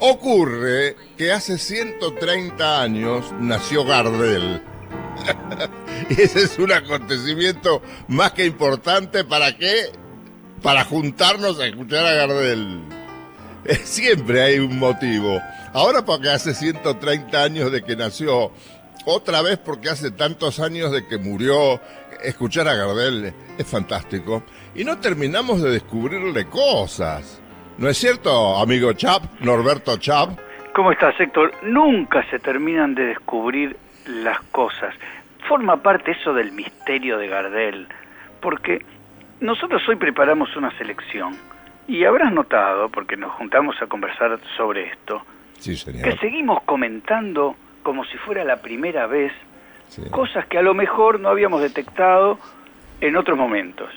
Ocurre que hace 130 años nació Gardel. ese es un acontecimiento más que importante para qué? Para juntarnos a escuchar a Gardel. Siempre hay un motivo. Ahora porque hace 130 años de que nació, otra vez porque hace tantos años de que murió, escuchar a Gardel es fantástico. Y no terminamos de descubrirle cosas. ¿No es cierto, amigo Chap, Norberto Chap? ¿Cómo estás, Héctor? Nunca se terminan de descubrir las cosas. Forma parte eso del misterio de Gardel, porque nosotros hoy preparamos una selección y habrás notado, porque nos juntamos a conversar sobre esto, que seguimos comentando como si fuera la primera vez cosas que a lo mejor no habíamos detectado en otros momentos.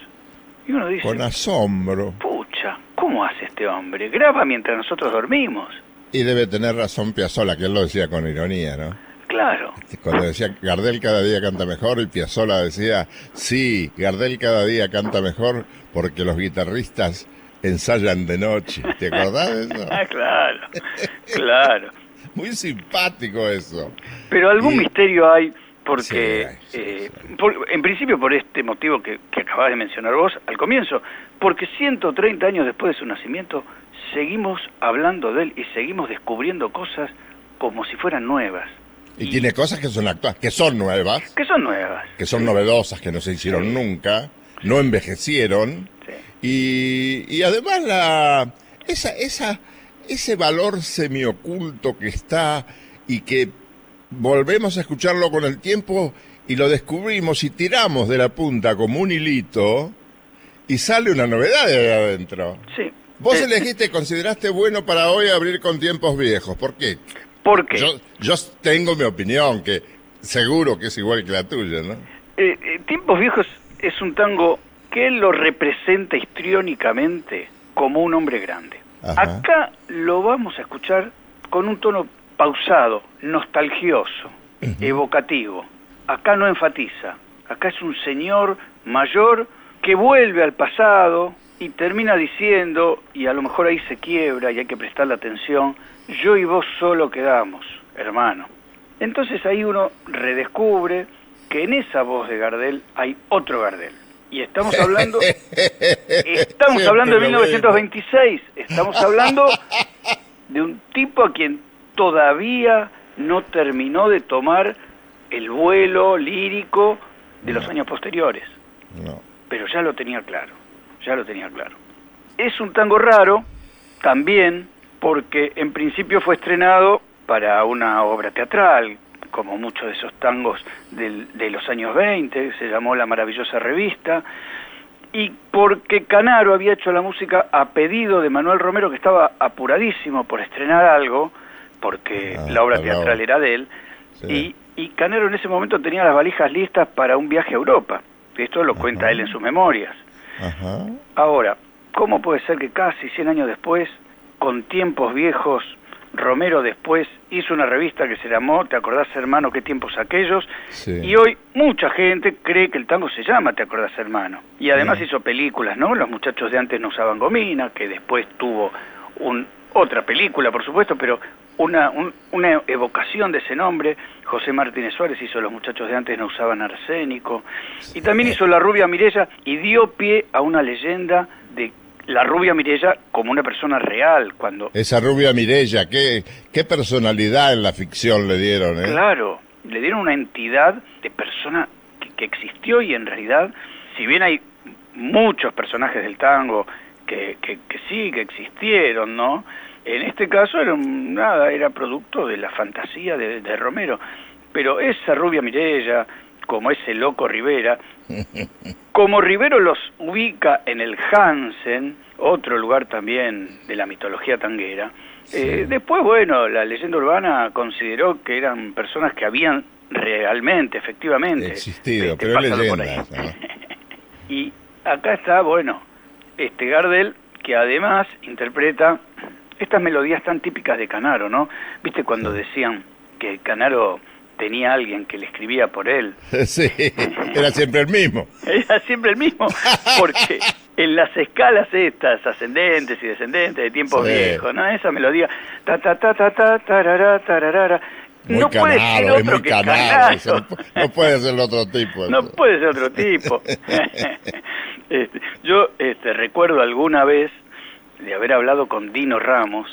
Y uno dice, con asombro. Pucha, ¿cómo hace este hombre? Graba mientras nosotros dormimos. Y debe tener razón Piazzola, que él lo decía con ironía, ¿no? Claro. Cuando decía Gardel cada día canta mejor, y Piazzola decía, sí, Gardel cada día canta mejor porque los guitarristas ensayan de noche. ¿Te acordás de eso? Ah, claro, claro. Muy simpático eso. Pero algún misterio hay porque, eh, en principio por este motivo que, que acabas de mencionar vos al comienzo, porque 130 años después de su nacimiento seguimos hablando de él y seguimos descubriendo cosas como si fueran nuevas. Y, tiene cosas que son actuales, que son nuevas. Que son nuevas. Que son novedosas, que no se hicieron nunca, no envejecieron. Y, y además la, esa, esa, ese valor semioculto que está y que volvemos a escucharlo con el tiempo y lo descubrimos y tiramos de la punta como un hilito y sale una novedad de adentro. Sí. Vos eh, elegiste, consideraste bueno para hoy abrir con tiempos viejos. ¿Por qué? Porque yo, yo tengo mi opinión, que seguro que es igual que la tuya, ¿no? Eh, eh, tiempos viejos es un tango que él lo representa histriónicamente como un hombre grande. Acá lo vamos a escuchar con un tono pausado, nostalgioso, evocativo. Acá no enfatiza, acá es un señor mayor que vuelve al pasado y termina diciendo, y a lo mejor ahí se quiebra y hay que prestarle atención, yo y vos solo quedamos, hermano. Entonces ahí uno redescubre que en esa voz de Gardel hay otro Gardel. Y estamos hablando, estamos hablando de 1926, estamos hablando de un tipo a quien todavía no terminó de tomar el vuelo lírico de los años posteriores. Pero ya lo tenía claro, ya lo tenía claro. Es un tango raro también porque en principio fue estrenado para una obra teatral, como muchos de esos tangos de los años 20, se llamó La maravillosa revista, y porque Canaro había hecho la música a pedido de Manuel Romero, que estaba apuradísimo por estrenar algo, porque ah, la obra teatral era de él, y, y Canaro en ese momento tenía las valijas listas para un viaje a Europa. Esto lo cuenta él en sus memorias. Ahora, ¿cómo puede ser que casi 100 años después, con tiempos viejos, Romero después hizo una revista que se llamó ¿Te acordás hermano qué tiempos aquellos? Y hoy mucha gente cree que el tango se llama ¿Te acordás hermano? Y además hizo películas, ¿no? Los muchachos de antes no usaban gomina, que después tuvo un, otra película, por supuesto, pero una, una evocación de ese nombre. José Martínez Suárez hizo Los muchachos de antes no usaban arsénico. Y también hizo La rubia Mirella y dio pie a una leyenda de la rubia Mirella como una persona real. cuando Esa rubia Mirella, ¿qué, qué personalidad en la ficción le dieron? Eh? Claro, le dieron una entidad de persona que, que existió y en realidad, si bien hay muchos personajes del tango que, que, que sí, que existieron, ¿no? En este caso era nada, era producto de la fantasía de, Romero. Pero esa rubia Mirella, como ese loco Rivera, como Rivero los ubica en el Hansen, otro lugar también de la mitología tanguera, eh, después, bueno, la leyenda urbana consideró que eran personas que habían realmente, efectivamente, existido, este, pero leyenda. y acá está, bueno, este Gardel, que además interpreta estas melodías tan típicas de Canaro, ¿no? Viste cuando decían que Canaro tenía alguien que le escribía por él. Sí, era siempre el mismo. Era siempre el mismo, porque en las escalas estas, ascendentes y descendentes de tiempos viejos, ¿no? Esa melodía, ta ta ta ta ta tarara, tararara, no puede ser otro que canaro, no, puede ser otro tipo. No puede ser otro tipo. Este, yo este, recuerdo alguna vez de haber hablado con Dino Ramos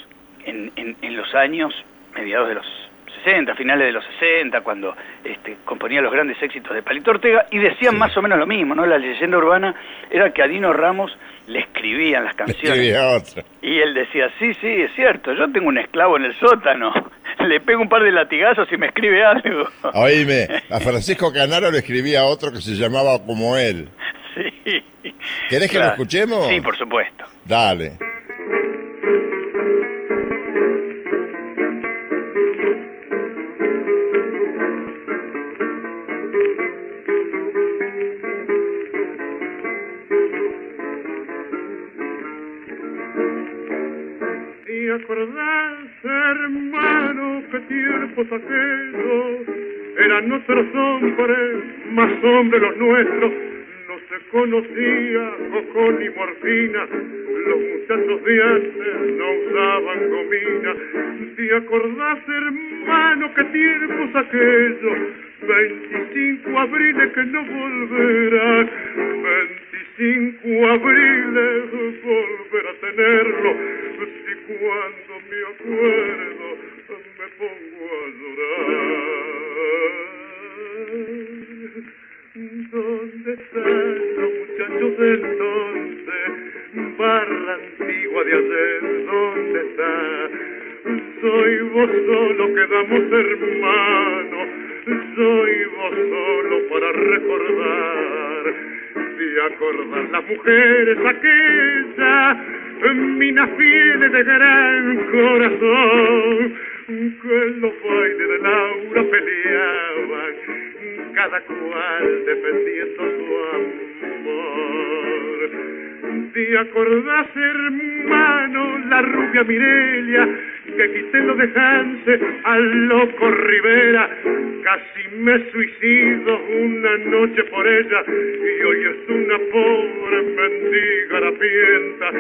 en, en, en los años mediados de los 60, finales de los 60, cuando este, componía los grandes éxitos de Palito Ortega, y decían más o menos lo mismo, ¿no? La leyenda urbana era que a Dino Ramos le escribían las canciones. Y él decía, sí, sí, es cierto, yo tengo un esclavo en el sótano, le pego un par de latigazos y me escribe algo. Oíme, a Francisco Canaro le escribía otro que se llamaba como él. Sí. ¿Querés que lo escuchemos? Sí, por supuesto. Dale. Hermano, que tiempos aquellos eran nuestros hombres, más hombres los nuestros. No se conocía cojón ni morfina, los muchachos de antes no usaban gomina. ¿Te acordás, hermano, que tiempos aquellos? 25 abriles que no volverán, 25 abriles volver a tenerlo cuando me acuerdo me pongo a llorar. ¿Dónde están los muchachos de entonces? Barra antigua de ayer, ¿dónde está? Soy vos solo, quedamos hermanos, soy vos solo para recordar y acordar las mujeres aquellas minas fieles de gran corazón, que en los bailes de Laura peleaban, cada cual defendiendo su amor. ¿Te acordás, hermano, la rubia Mirelia, que quité lo de al loco Rivera? Casi me suicido una noche por ella y hoy es una pobre mendiga harapienta.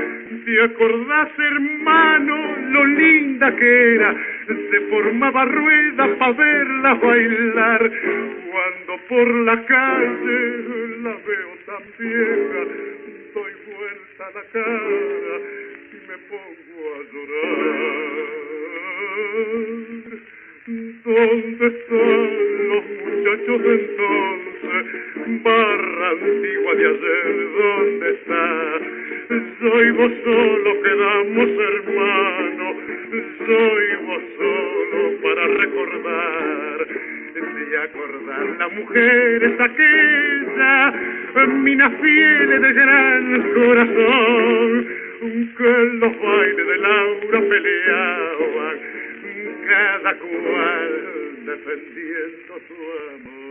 ¿Te acordás, hermano, lo linda que era? Se formaba rueda para verla bailar. Cuando por la calle la veo tan vieja, doy vuelta la cara y me pongo a llorar. ¿Dónde están los muchachos de entonces? Barra antigua de ayer, ¿dónde está? Soy vos solo, quedamos hermanos, soy vos solo para recordar y acordar las mujeres aquella, minas fieles de gran corazón, que en los bailes de Laura peleaban cada cual defendiendo su amor.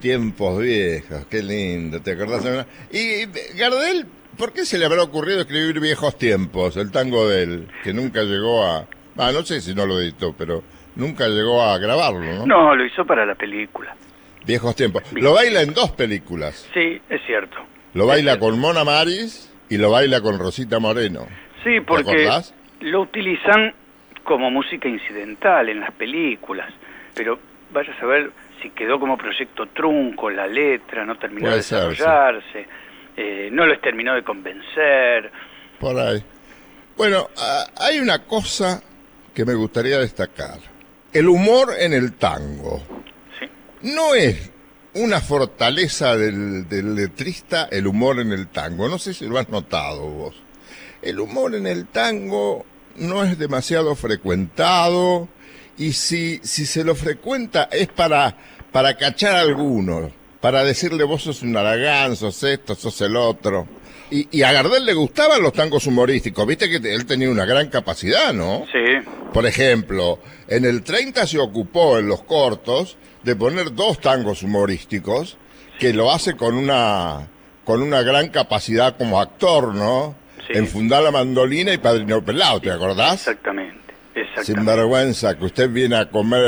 Tiempos viejos, qué lindo, ¿te acordás? Y Gardel, ¿por qué se le habrá ocurrido escribir viejos tiempos, el tango de él, que nunca llegó a... Ah, no sé si no lo editó, pero nunca llegó a grabarlo, ¿no? No, lo hizo para la película. Viejos tiempos. Lo baila en dos películas. Sí, es cierto. Lo baila con Mona Maris y lo baila con Rosita Moreno. Sí, porque lo utilizan como música incidental en las películas, pero vaya a saber si quedó como proyecto trunco la letra, no terminó de desarrollarse, eh, no los terminó de convencer. Por ahí. Bueno, hay una cosa que me gustaría destacar. El humor en el tango. No es una fortaleza del, del letrista el humor en el tango. No sé si lo has notado vos. El humor en el tango no es demasiado frecuentado y si, si se lo frecuenta es para, para cachar a alguno, para decirle vos sos un aragán, sos esto, sos el otro. Y, y, a Gardel le gustaban los tangos humorísticos, viste que él tenía una gran capacidad, ¿no? Sí. Por ejemplo, en el 30 se ocupó en los cortos de poner dos tangos humorísticos que lo hace con una con una gran capacidad como actor, ¿no? Enfundar la mandolina y Padrino Pelado, ¿te acordás? Exactamente. sin vergüenza, que usted viene a comer...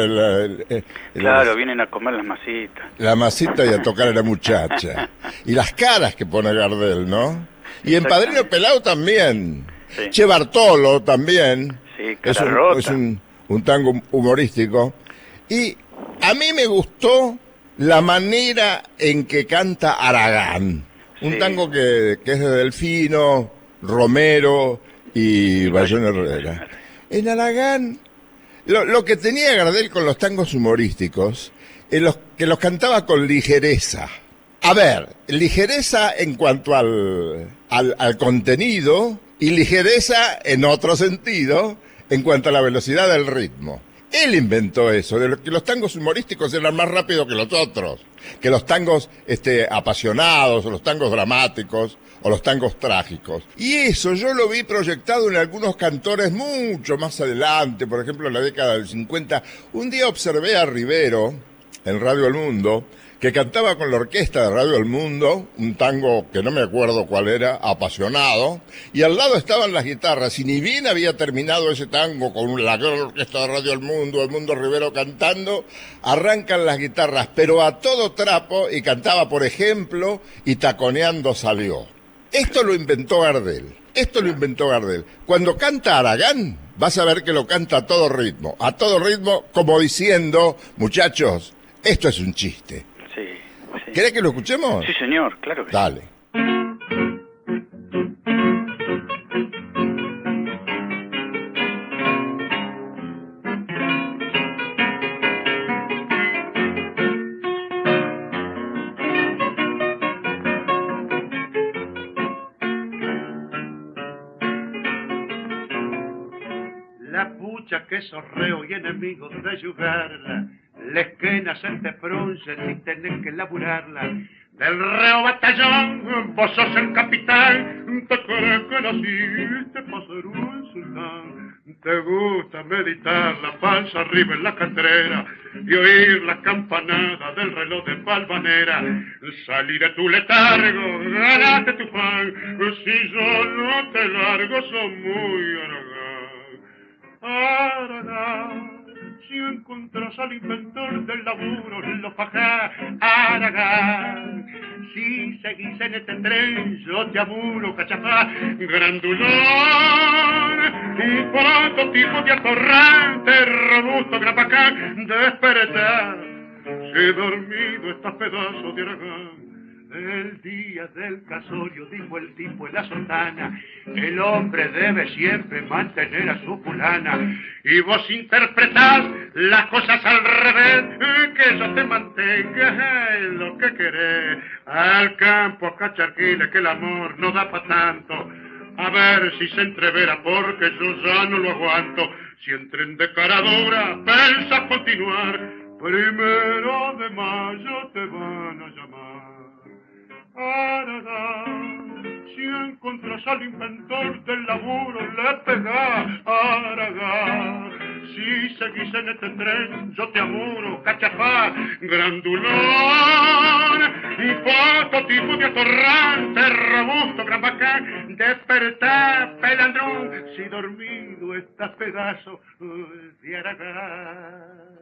El, claro, vienen a comer las masitas. La masita y a tocar a la muchacha. y las caras que pone Gardel, ¿no? Y en Padrino Pelado también. Che Bartolo también. Sí, es, un, es un, un tango humorístico. Y a mí me gustó la manera en que canta Aragán. Un tango que, es de Delfino, Romero y Bayón Herrera. En Aragán, lo, que tenía Gardel con los tangos humorísticos, los, que los cantaba con ligereza. A ver, ligereza en cuanto al, al contenido y ligereza en otro sentido en cuanto a la velocidad del ritmo. Él inventó eso, de que los tangos humorísticos eran más rápidos que los otros, que los tangos este, apasionados, o los tangos dramáticos, o los tangos trágicos. Y eso yo lo vi proyectado en algunos cantores mucho más adelante, por ejemplo en la década del 50. Un día observé a Rivero en Radio El Mundo, que cantaba con la orquesta de Radio El Mundo, un tango que no me acuerdo cuál era, apasionado, y al lado estaban las guitarras, y ni bien había terminado ese tango con la orquesta de Radio El Mundo, El Mundo Rivero cantando, arrancan las guitarras, pero a todo trapo, y cantaba, por ejemplo, y taconeando salió. Esto lo inventó Gardel. Esto lo inventó Gardel. Cuando canta Aragán, vas a ver que lo canta a todo ritmo. A todo ritmo, como diciendo, muchachos, esto es un chiste. ¿Querés que lo escuchemos? Sí, señor, claro que Dale. La pucha que sorreo y enemigos de yugarla les quenas en te frunce si tenés que laburarla. Del reo batallón, vos sos el capitán, te crees que naciste para ser un sultán. Te gusta meditar la panza arriba en la catrera y oír la campanada del reloj de palvanera. Salir de tu letargo, ganate tu pan, si yo no te largo, son muy aragán. Aragán si encontrás al inventor del laburo, lo fajá, Aragán. Si seguís en este tren, yo te amuro, cachafá, grandulón. Un prototipo de atorrante, robusto, grapacán, despertar. Si dormido estás pedazo de Aragán el día del casorio, dijo el tipo en la sotana, el hombre debe siempre mantener a su fulana. Y vos interpretás las cosas al revés, que ella te mantenga en lo que querés. Al campo a cacharquiles, que el amor no da pa' tanto. A ver si se entrevera, porque yo ya no lo aguanto. Si entren de cara dura, pensa continuar. Primero de mayo te van a llamar. Si encontras al inventor del laburo, le pegás, Aragán. Si seguís en este tren, yo te amuro, cachafá, grandulón, tipo de atorrante, robusto, gran bacán, despertá, pelandrón, si dormido estás pedazo de Aragán.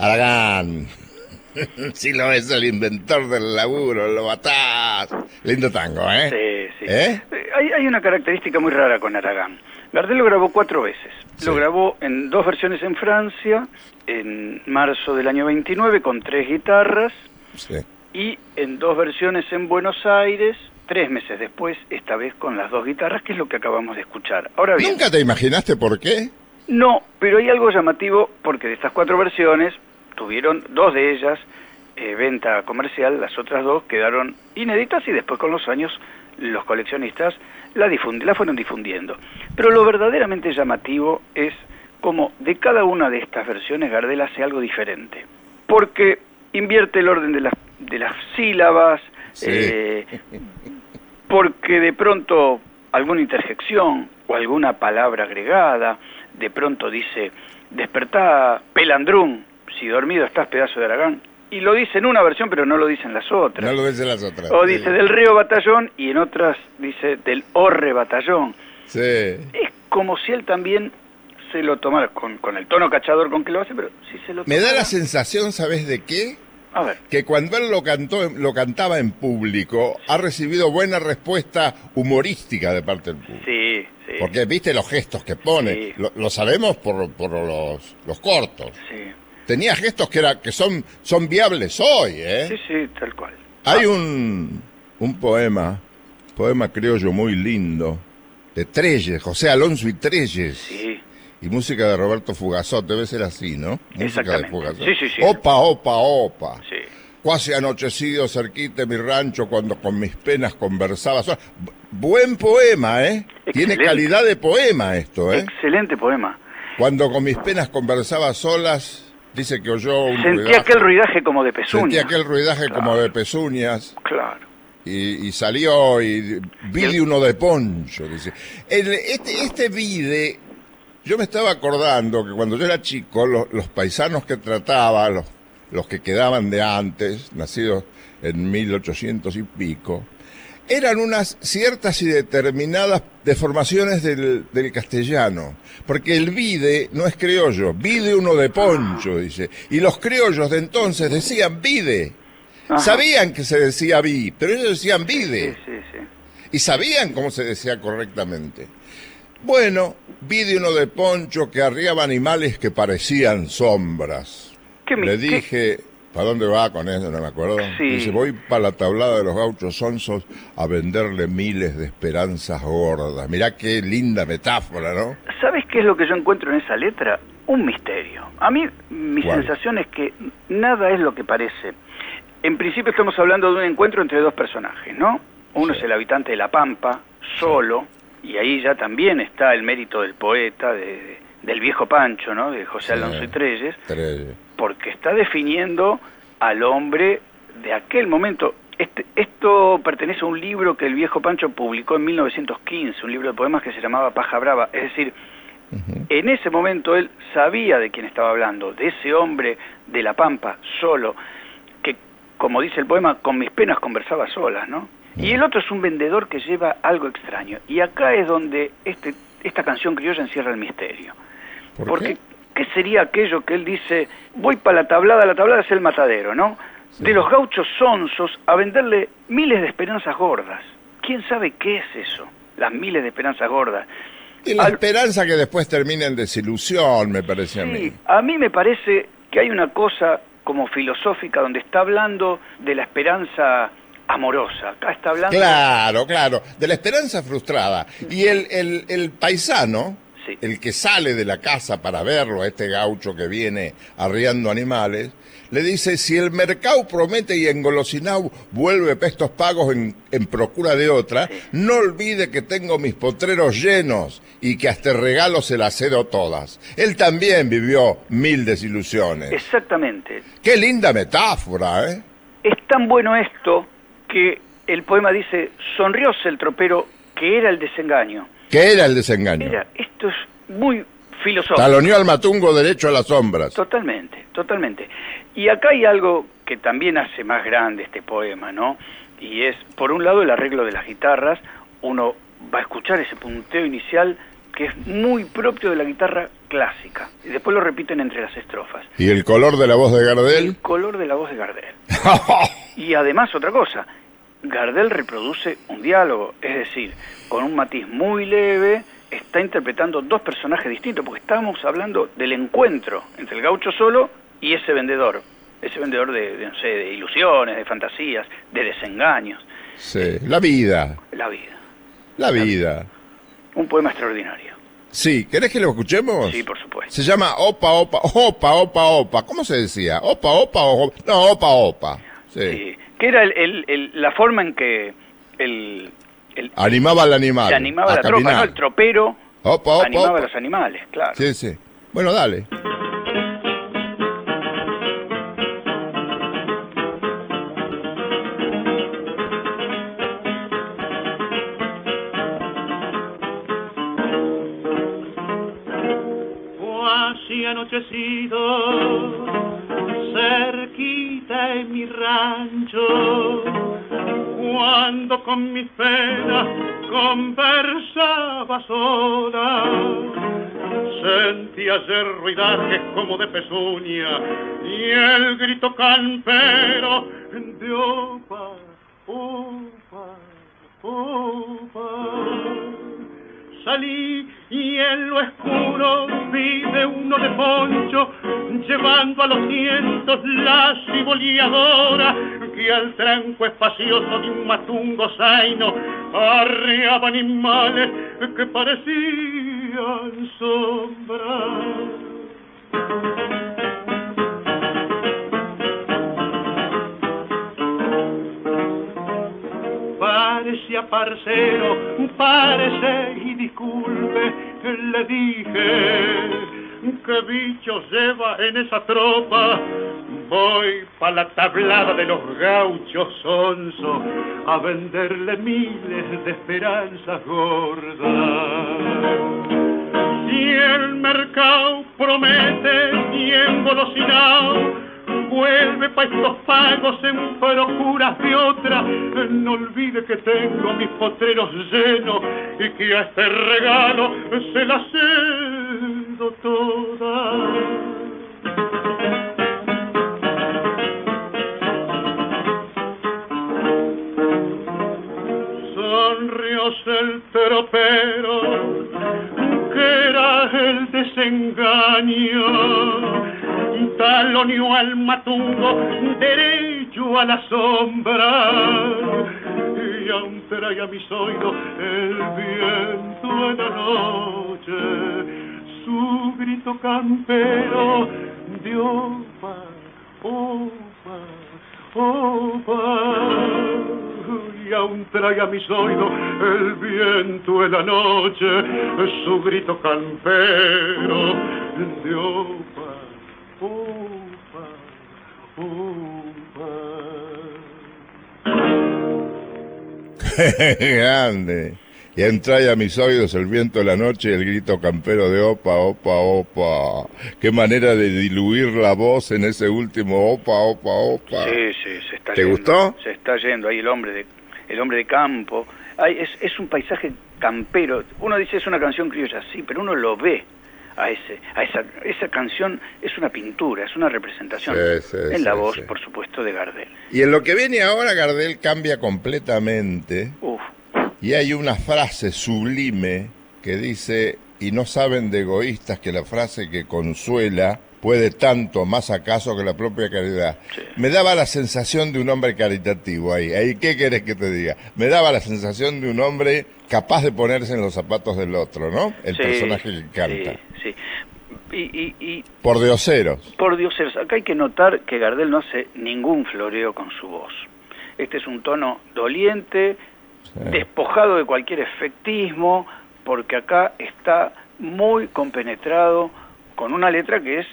Aragán. si lo es el inventor del laburo, lo matás. Lindo tango, ¿eh? Sí, sí. ¿Eh? Hay, hay, una característica muy rara con Aragán. Gardel lo grabó cuatro veces. Lo grabó en dos versiones en Francia, en marzo del año 29, con tres guitarras. Sí. Y en dos versiones en Buenos Aires, tres meses después, esta vez con las dos guitarras, que es lo que acabamos de escuchar. Ahora bien, ¿Nunca te imaginaste por qué? No, pero hay algo llamativo porque de estas cuatro versiones, tuvieron dos de ellas eh, venta comercial, las otras dos quedaron inéditas y después con los años los coleccionistas la, la fueron difundiendo. Pero lo verdaderamente llamativo es como de cada una de estas versiones Gardel hace algo diferente, porque invierte el orden de las, de las sílabas, eh, porque de pronto alguna interjección o alguna palabra agregada, de pronto dice, despertá pelandrún, si dormido estás pedazo de Aragán. Y lo dice en una versión, pero no lo dice en las otras. No lo dice en las otras. O dice del río batallón y en otras dice del orre batallón. Sí. Es como si él también se lo tomara con, con el tono cachador con que lo hace, pero si se lo Me da la sensación, ¿sabes de qué? A ver. Que cuando él lo cantó, lo cantaba en público, ha recibido buena respuesta humorística de parte del público. Sí, sí. Porque viste los gestos que pone, Sí. lo, lo sabemos por, por los, los cortos. Sí, Tenía gestos que era que son son viables hoy, ¿eh? sí, sí, tal cual. Hay un, un poema, poema criollo muy lindo, de Treyes, José Alonso y Treyes, Sí, y música de Roberto Fugazot, debe ser así, ¿no? Música de. Fugazot. Sí, sí, sí. Opa, opa, opa. sí. Cuasi anochecido cerquita de mi rancho cuando con mis penas conversaba. Buen poema, ¿eh? Tiene calidad de poema esto, ¿eh? Excelente poema. Cuando con mis penas conversaba solas, dice que oyó un Sentí ruidaje. aquel ruidaje como de pezuña. Sentí aquel ruidaje como Claro. de pezuñas. Claro. Y, y salió y vide uno de poncho, dice. El- este, este vide, yo me estaba acordando que cuando yo era chico, lo- los paisanos que trataba, los, los que quedaban de antes, nacidos en 1800 y pico, eran unas ciertas y determinadas deformaciones del, del castellano. Porque el vide no es criollo, vide uno de poncho, dice. Y los criollos de entonces decían vide. Ajá. Sabían que se decía vi, pero ellos decían vide. Sí, sí, sí. Y sabían cómo se decía correctamente. Bueno, vi de uno de poncho que arriaba animales que parecían sombras. ¿Qué Le qué- dije, ¿para dónde va con eso? No me acuerdo. Sí. Dice, voy para la tablada de los gauchos sonsos a venderle miles de esperanzas gordas. Mirá qué linda metáfora, ¿no? ¿Sabes qué es lo que yo encuentro en esa letra? Un misterio. A mí mi ¿Cuál? sensación es que nada es lo que parece. En principio estamos hablando de un encuentro entre dos personajes, ¿no? Uno Sí. es el habitante de La Pampa, solo, y ahí ya también está el mérito del poeta, de- de- del viejo Pancho, ¿no? De José. Alonso y Treyes, Tres. Porque está definiendo al hombre de aquel momento. Este, esto pertenece a un libro que el viejo Pancho publicó en 1915, un libro de poemas que se llamaba Paja Brava. Es decir, en ese momento él sabía de quién estaba hablando, de ese hombre de la Pampa, solo, que, como dice el poema, con mis penas conversaba solas, ¿no? Y el otro es un vendedor que lleva algo extraño. Y acá es donde este, esta canción criolla encierra el misterio. ¿Por Porque, qué? ¿Qué sería aquello que él dice, voy para la tablada, la tablada es el matadero, ¿no? Sí. De los gauchos sonsos a venderle miles de esperanzas gordas. ¿Quién sabe qué es eso? Las miles de esperanzas gordas. Y la Al- esperanza que después termina en desilusión, me parece a mí. A mí me parece que hay una cosa como filosófica donde está hablando de la esperanza amorosa. Acá está hablando... Claro, claro, de la esperanza frustrada. Y el, el, el paisano, Sí. el que sale de la casa para verlo, a este gaucho que viene arriando animales, le dice, si el mercado promete y engolosinau vuelve pestos pagos en, en procura de otra, no olvide que tengo mis potreros llenos y que hasta regalo se las cedo todas. Él también vivió mil desilusiones. Exactamente. Qué linda metáfora, ¿eh? Es tan bueno esto que el poema dice, sonrióse el tropero que era el desengaño. ¿Qué era el desengaño? Mira, esto es muy filosófico. Taloneó al matungo derecho a las sombras. Totalmente, totalmente. Y acá hay algo que también hace más grande este poema, ¿no? Y es, por un lado, el arreglo de las guitarras. Uno va a escuchar ese punteo inicial que es muy propio de la guitarra clásica. Y después lo repiten entre las estrofas. ¿Y el color de la voz de El Gardel? color de la voz de Gardel. Y además otra cosa, Gardel reproduce un diálogo, es decir, con un matiz muy leve, está interpretando dos personajes distintos, porque estamos hablando del encuentro entre el gaucho solo y ese vendedor, ese vendedor de, de, no sé, de ilusiones, de fantasías, de desengaños, sí, la vida, la vida. la vida. Un poema extraordinario. Sí, ¿querés que lo escuchemos? Sí, por supuesto. Se llama Opa, Opa, Opa, Opa, Opa. ¿Cómo se decía? Opa, Opa, o No, Opa, Opa. Sí. Sí, que era el- el- el- la forma en que el, el- Animaba al animal. se animaba a la tropa, caminar. ¿no? El tropero Opa, Opa, animaba Opa. a los animales, claro. Sí, sí. Bueno, dale. Anochecido, cerquita en mi rancho, cuando con mis penas conversaba sola. Sentía ayer ruidajes como de pezuña y el grito campero de opa, opa, opa salí y en lo oscuro vi de uno de poncho llevando a los cientos la ciboleadora que al tranco espacioso de un matungo zaino arreaba animales que parecían sombras. Parecía parcero, parece y disculpe, le dije, ¿qué bicho lleva en esa tropa? Voy pa' la tablada de los gauchos sonso a venderle miles de esperanzas gordas. Si el mercado promete tiempo engolosinado, vuelve pa' estos pagos en procuras de otra. No olvide que tengo mis potreros llenos y que a este regalo se la cedo toda. El tropero, era el desengaño talonio al matungo, derecho a la sombra. Y aún trae a mis oídos el viento en la noche, su grito campero de opa, opa, opa. Y aún trae a mis oídos el viento en la noche, su grito campero de opa. Grande. Y entra a mis oídos el viento de la noche y el grito campero de opa, opa, opa. Qué manera de diluir la voz en ese último opa, opa, opa. Sí, sí, se está ¿Te gustó? Se está yendo ahí el hombre de, el hombre de campo. es, es un paisaje campero. Uno dice es una canción criolla, sí, pero uno lo ve a ese a esa esa canción es una pintura es una representación. En la voz por supuesto de Gardel. Y en lo que viene ahora Gardel cambia completamente. Y hay una frase sublime que dice y no saben de egoístas que la frase que consuela puede tanto más acaso que la propia caridad. Me daba la sensación de un hombre caritativo ahí. ahí. ¿Qué querés que te diga? Me daba la sensación de un hombre capaz de ponerse en los zapatos del otro, ¿no? El personaje que canta. Sí, Y, y, por dioseros. Por dioseros. Acá hay que notar que Gardel no hace ningún floreo con su voz. Este es un tono doliente, despojado de cualquier efectismo, porque acá está muy compenetrado con una letra que es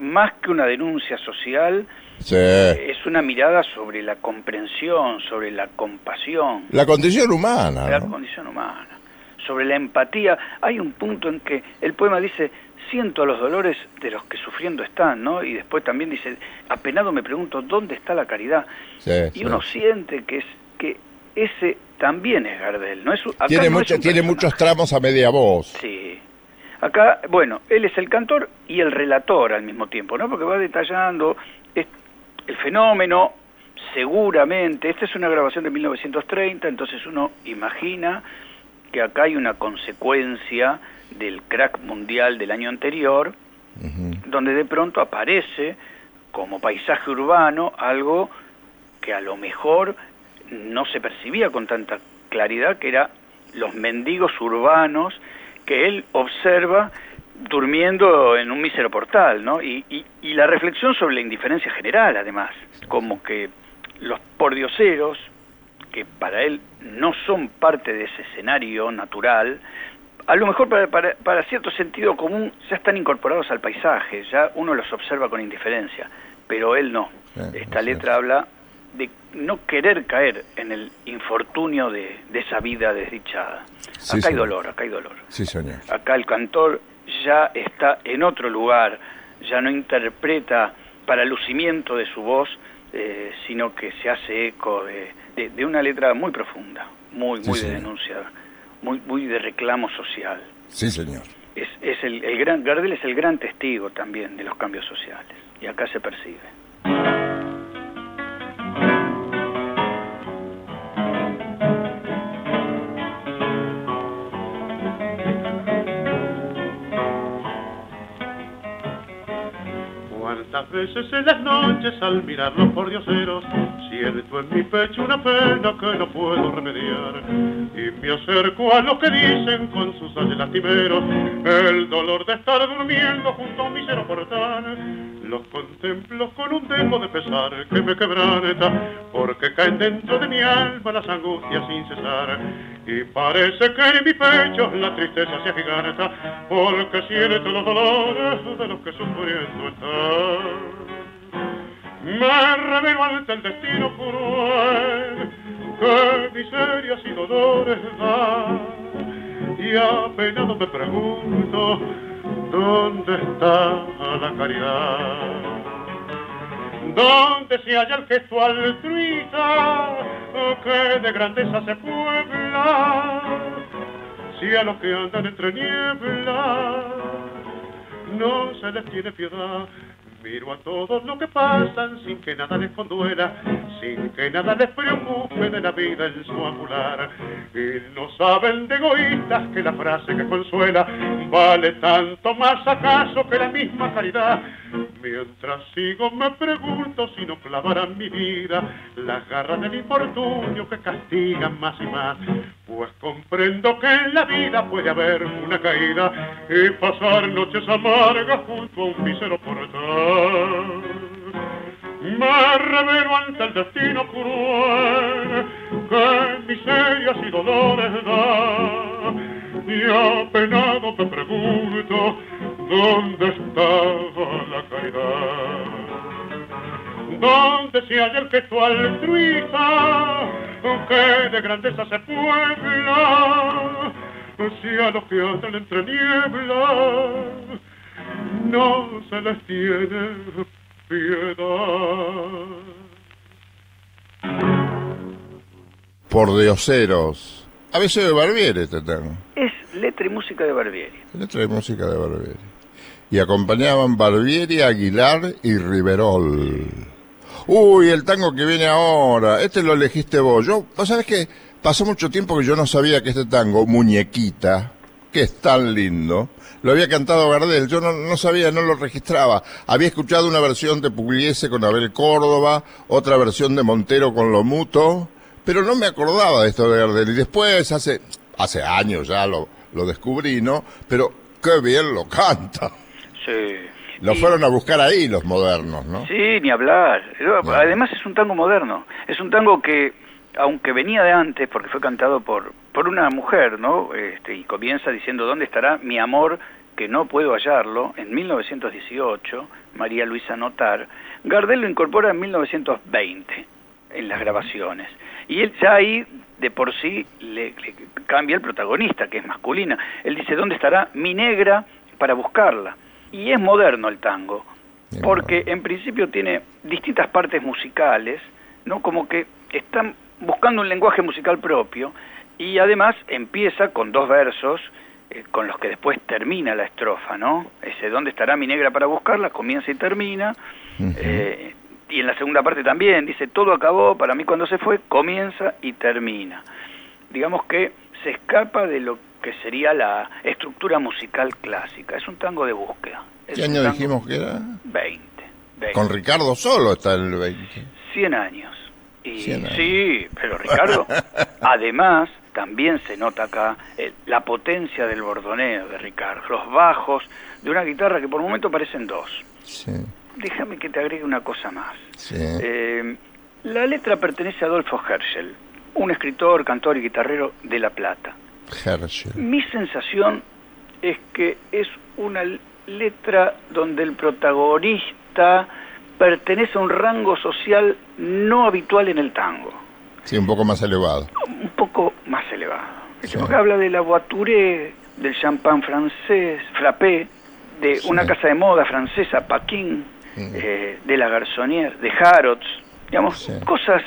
más que una denuncia social, es una mirada sobre la comprensión, sobre la compasión. La condición humana. La condición humana. Sobre la empatía. Hay un punto en que el poema dice, siento los dolores de los que sufriendo están, ¿no? Y después también dice, apenado me pregunto, ¿dónde está la caridad? y uno siente que es que ese también es Gardel, ¿no? Es, tiene tiene muchos tramos a media voz. Sí, Acá, bueno, él es el cantor y el relator al mismo tiempo, ¿no? Porque va detallando el fenómeno, seguramente, esta es una grabación de 1930, entonces uno imagina que acá hay una consecuencia del crack mundial del año anterior, donde de pronto aparece como paisaje urbano algo que a lo mejor no se percibía con tanta claridad, que era los mendigos urbanos que él observa durmiendo en un mísero portal, ¿no? Y, y, la reflexión sobre la indiferencia general, además, como que los pordioseros, que para él no son parte de ese escenario natural, a lo mejor para, para, para, cierto sentido común ya están incorporados al paisaje, ya uno los observa con indiferencia, pero él no. Esta letra habla de no querer caer en el infortunio de, esa vida desdichada. acá hay dolor, acá hay dolor. Sí, señor. Acá el cantor ya está en otro lugar, ya no interpreta para lucimiento de su voz, eh, sino que se hace eco de, una letra muy profunda, muy, muy de denuncia muy, muy de reclamo social. Sí, señor. Es, es el, el gran, Gardel es el gran testigo también de los cambios sociales, y acá se percibe. Cuántas veces en las noches al mirarlos por dioseros siento en mi pecho una pena que no puedo remediar. Y me acerco a lo que dicen con sus años lastimeros el dolor de estar durmiendo junto a un misero portal los contemplo con un dejo de pesar que me quebranta porque caen dentro de mi alma las angustias sin cesar y parece que en mi pecho la tristeza se agiganta porque siento los dolores de los que sufriendo están. Me revelo ante el destino cruel que miserias y dolores da y apenado me pregunto ¿dónde está la caridad? ¿Dónde se halla el gesto altruista que de grandeza se puebla? Si a los que andan entre nieblas no se les tiene piedad, Miro a todos los que pasan sin que nada les conduela, sin que nada les preocupe de la vida en su angular. Y no saben de egoístas que la frase que consuela vale tanto más acaso que la misma caridad. Mientras sigo me pregunto si no clavarán mi vida las garras del infortunio que castigan más y más. Pues comprendo que en la vida puede haber una caída y pasar noches amargas junto a un mísero portal. Me revelo ante el destino cruel que miserias y dolores da. Y apenado me pregunto dónde está la caridad. ¿Dónde se halla el gesto altruista que de grandeza se puebla? Si a los que andan entre nieblas no se les tiene piedad. Por dioseros. A veces de Barbieri este tema. Es letra y música de Barbieri. Letra y música de Barbieri. Y acompañaban Barbieri, Aguilar y Riverol. Uy, el tango que viene ahora, este lo elegiste vos. Yo, vos sabés que pasó mucho tiempo que yo no sabía que este tango, Muñequita, que es tan lindo, lo había cantado Gardel. Yo no, sabía, no lo registraba. Había escuchado una versión de Pugliese con Abel Córdoba, otra versión de Montero con Lo Muto, pero no me acordaba de esto de Gardel. Y después, hace, hace años ya lo, lo descubrí, ¿no? Pero qué bien lo canta. Sí. Lo fueron a buscar ahí los modernos, ¿no? Sí, ni hablar. Además es un tango moderno. Es un tango que, aunque venía de antes, porque fue cantado por, por una mujer, ¿no? Este, y comienza diciendo, ¿dónde estará mi amor que no puedo hallarlo? En 1918, María Luisa Notar. Gardel lo incorpora en 1920 en las grabaciones. Y él ya ahí, de por sí, le, le cambia el protagonista, que es masculina. Él dice, ¿dónde estará mi negra para buscarla? Y es moderno el tango, porque en principio tiene distintas partes musicales, ¿no? Como que están buscando un lenguaje musical propio y además empieza con dos versos eh, con los que después termina la estrofa, ¿no? Ese ¿dónde estará mi negra para buscarla? comienza y termina. Eh, y en la segunda parte también dice todo acabó, para mí cuando se fue, comienza y termina. Digamos que se escapa de lo que sería la estructura musical clásica. Es un tango de búsqueda. Es ¿Qué año dijimos que era? 20. 20. Con Ricardo solo está el 20. 100 años. Y 100 años. sí, pero Ricardo, además también se nota acá eh, la potencia del bordoneo de Ricardo, los bajos de una guitarra que por un momento parecen dos. Sí, Déjame que te agregue una cosa más. sí. Eh, la letra pertenece a Adolfo Herschel, un escritor, cantor y guitarrero de La Plata. Herschel. Mi sensación es que es una letra donde el protagonista pertenece a un rango social no habitual en el tango, Sí, un poco más elevado. un poco más elevado. Sí. Porque habla de la voiture, del champán francés, frappé, de Sí. una casa de moda francesa, Paquin, Mm. eh, de la Garçonnière, de Harrods, digamos, cosas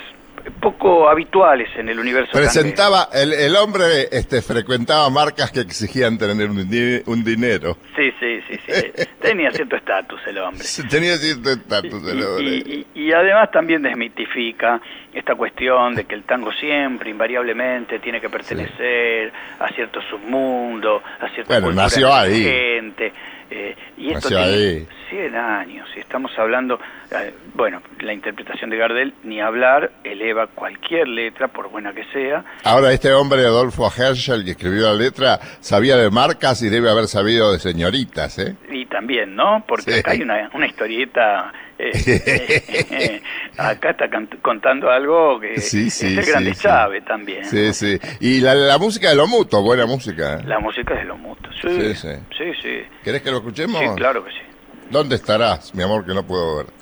poco habituales en el universo. Presentaba, el, el, hombre este, frecuentaba marcas que exigían tener un, dinero. Sí, sí, sí, sí. Tenía cierto estatus el hombre. Tenía cierto estatus el hombre. Y, además también desmitifica esta cuestión de que el tango siempre, invariablemente, tiene que pertenecer a cierto submundo, a cierta bueno, nació ahí. gente. Eh, y esto tiene 100 años, y estamos hablando, eh, bueno, la interpretación de Gardel, ni hablar, eleva cualquier letra, por buena que sea. Ahora, este hombre, Adolfo Herschel, que escribió la letra, sabía de marcas y debe haber sabido de señoritas, ¿eh? Y también, ¿no? Porque acá hay una, una historieta eh, acá está contando algo que sí, sí, es el grande Chávez también. Sí, sí. Y la, música de lo mutuo, buena música. La música de lo mutuo, sí. Sí, sí. ¿Querés que lo escuchemos? Sí, claro que sí. ¿Dónde estarás, mi amor, que no puedo ver?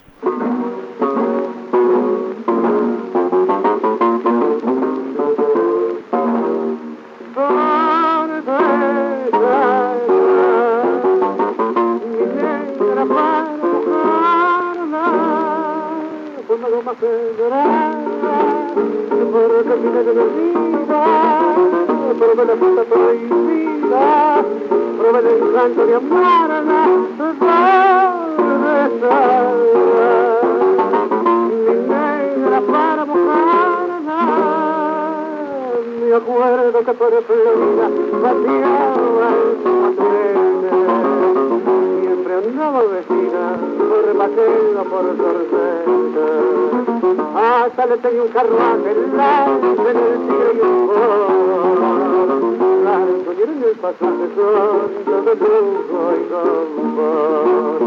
Le tenía un carruaje en el tigre y un en el pasaje santo de lujo y confort.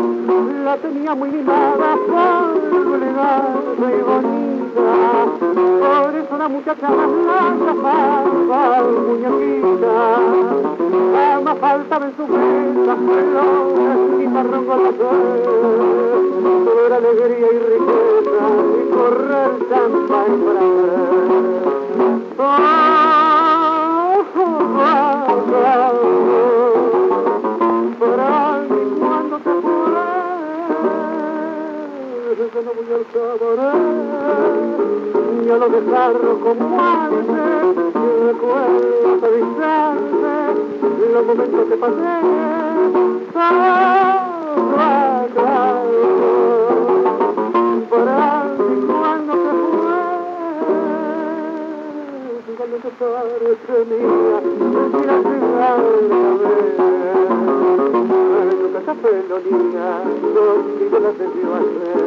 La tenía muy mimada, por elegante y bonita, por eso la muchacha más la llamaba muñequita. Su mesa flores y la todo era alegría y riqueza y correr champán para cuando te yo lo dejarlo como antes cuando te parece mía, mira tu casa felonía, contigo la debió hacer.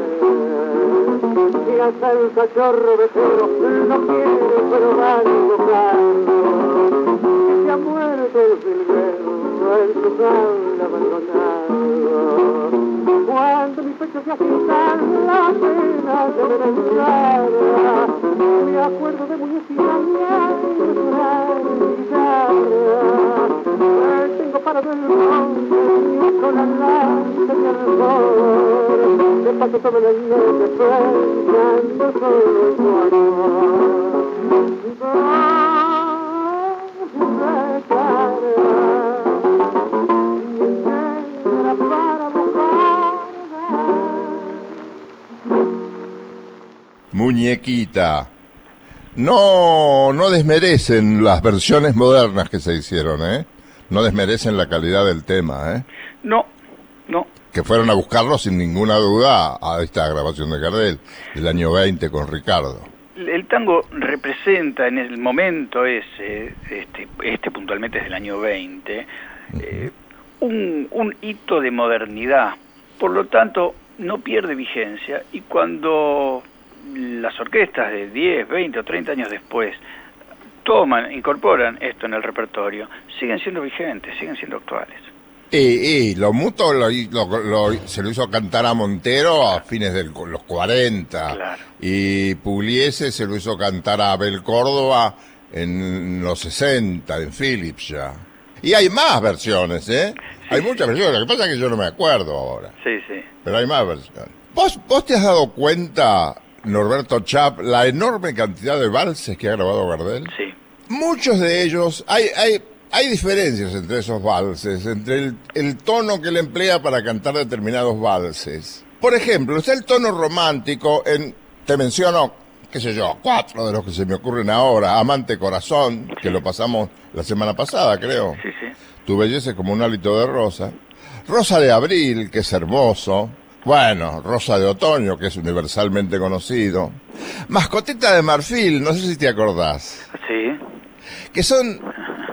Y hasta el cachorro becero no quiere probar y tocarlo, que se ha muerto el filguero en su jaula abandonado. Cuando mi pecho se agita, la pena me entrada, me acuerdo de muñequita No, no desmerecen las versiones modernas que se hicieron, ¿eh? No desmerecen la calidad del tema, ¿eh? No, no. Que fueron a buscarlo sin ninguna duda a esta grabación de Gardel, del año 20 con Ricardo. El tango representa en el momento ese, este, este puntualmente es del año 20, eh, un, un hito de modernidad. Por lo tanto, no pierde vigencia y cuando las orquestas de 10, 20 o 30 años después toman, incorporan esto en el repertorio, siguen siendo vigentes, siguen siendo actuales. Y, lo mutuo lo, se lo hizo cantar a Montero a fines de los 40. Y Pugliese se lo hizo cantar a Abel Córdoba en los 60, en Philips ya. Y hay más versiones, ¿eh? hay muchas versiones, lo que pasa es que yo no me acuerdo ahora. Sí, sí. Pero hay más versiones. ¿Vos, vos te has dado cuenta Norberto Chap, la enorme cantidad de valses que ha grabado Gardel. Sí. Muchos de ellos, hay, hay, hay diferencias entre esos valses, entre el, tono que él emplea para cantar determinados valses. Por ejemplo, está el tono romántico en, te menciono qué sé yo, cuatro de los que se me ocurren ahora. Amante Corazón, que lo pasamos la semana pasada, creo. Sí, sí. Tu belleza es como un hálito de rosa. Rosa de Abril, que es hermoso. Bueno, Rosa de Otoño, que es universalmente conocido. Mascotita de Marfil, no sé si te acordás. Sí. Que son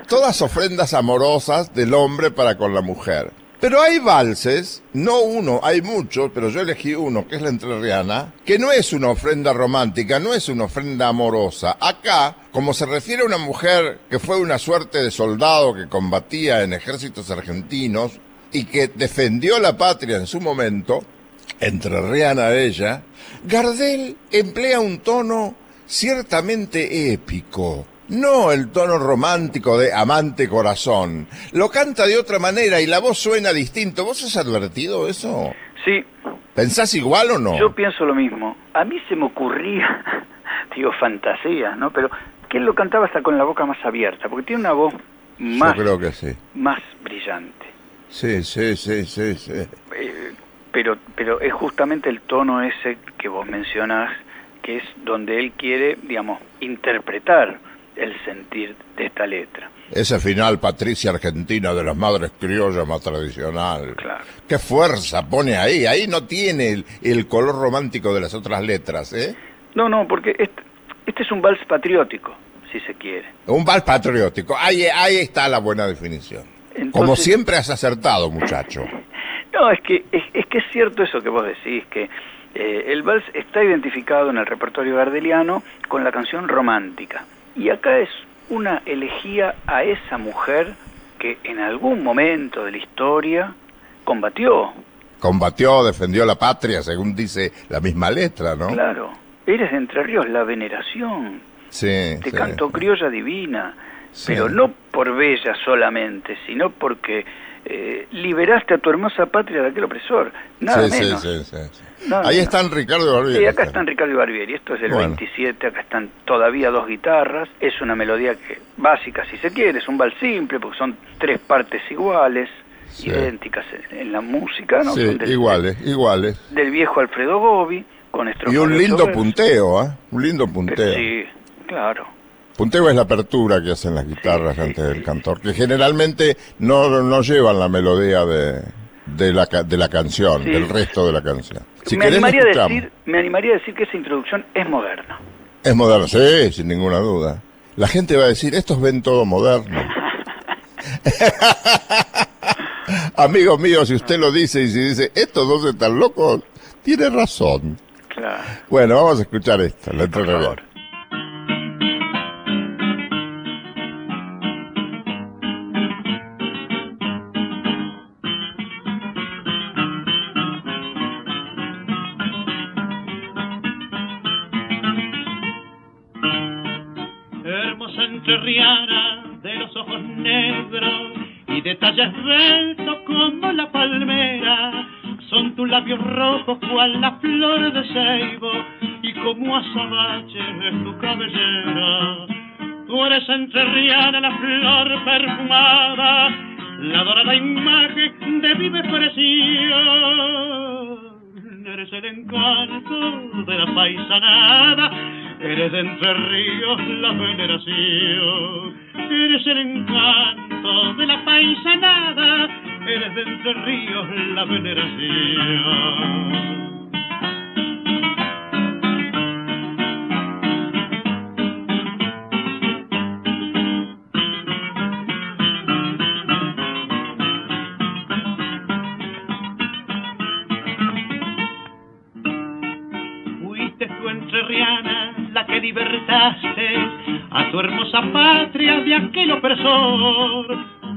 todas ofrendas amorosas del hombre para con la mujer. Pero hay valses, no uno, hay muchos, pero yo elegí uno, que es la entrerriana, que no es una ofrenda romántica, no es una ofrenda amorosa. Acá, como se refiere a una mujer que fue una suerte de soldado que combatía en ejércitos argentinos y que defendió la patria en su momento, entrerriana ella, Gardel emplea un tono ciertamente épico no el tono romántico de amante corazón. Lo canta de otra manera y la voz suena distinto. ¿Vos has advertido eso? Sí. ¿Pensás igual o no? Yo pienso lo mismo. A mí se me ocurría, digo, fantasía, ¿no? Pero que él lo cantaba hasta con la boca más abierta, porque tiene una voz más, Yo creo que sí. más brillante. Sí, sí, sí, sí, sí. Eh, pero, pero es justamente el tono ese que vos mencionás, que es donde él quiere, digamos, interpretar el sentir de esta letra. Ese final, Patricia Argentina, de las madres criollas más tradicional. Claro. Qué fuerza pone ahí. Ahí no tiene el, el color romántico de las otras letras, ¿eh? No, no, porque este, este es un vals patriótico, si se quiere. Un vals patriótico. Ahí, ahí está la buena definición. Entonces- Como siempre has acertado, muchacho. No, es que es, es que es cierto eso que vos decís, que eh, el vals está identificado en el repertorio gardeliano con la canción romántica. Y acá es una elegía a esa mujer que en algún momento de la historia combatió. Combatió, defendió la patria, según dice la misma letra, ¿no? Claro, eres de Entre Ríos la veneración, Sí. te sí. canto criolla divina, Sí. pero no por bella solamente, sino porque eh, liberaste a tu hermosa patria de aquel opresor, nada sí, menos. sí, sí, sí, sí. Nada Ahí menos. están Ricardo Barbieri. Sí, acá están Ricardo y Barbieri, esto es Bueno. 27, acá están todavía dos guitarras, es una melodía que básica si se quiere, es un vals simple porque son tres partes iguales, idénticas en, la música, ¿no? Del, iguales, iguales. del viejo Alfredo Gobi, con Y un lindo punteo, ¿eh? Un lindo Pero punteo. Sí, claro. Punteo es la apertura que hacen las guitarras antes del cantor, que generalmente no, no llevan la melodía de, de, la, de la canción, Sí. del resto de la canción. Si me, querés, animaría a decir, me animaría a decir que esa introducción es moderna. Es moderno, sí, sin ninguna duda. La gente va a decir, estos ven todo moderno. Amigo mío, si usted lo dice y si dice, estos dos están locos, tiene razón. Claro. Bueno, vamos a escuchar esto, la Entrerriana de los ojos negros y de talle esbelto como la palmera. Son tus labios rojos cual la flor de ceibo y como azabache es tu cabellera. Tú eres entrerriana la flor perfumada, la dorada imagen de viva expresión. Eres el encanto de la paisanada, eres de Entre Ríos la veneración. Eres el encanto de la paisanada, eres de Entre Ríos la veneración. Tu hermosa patria de aquel opresor.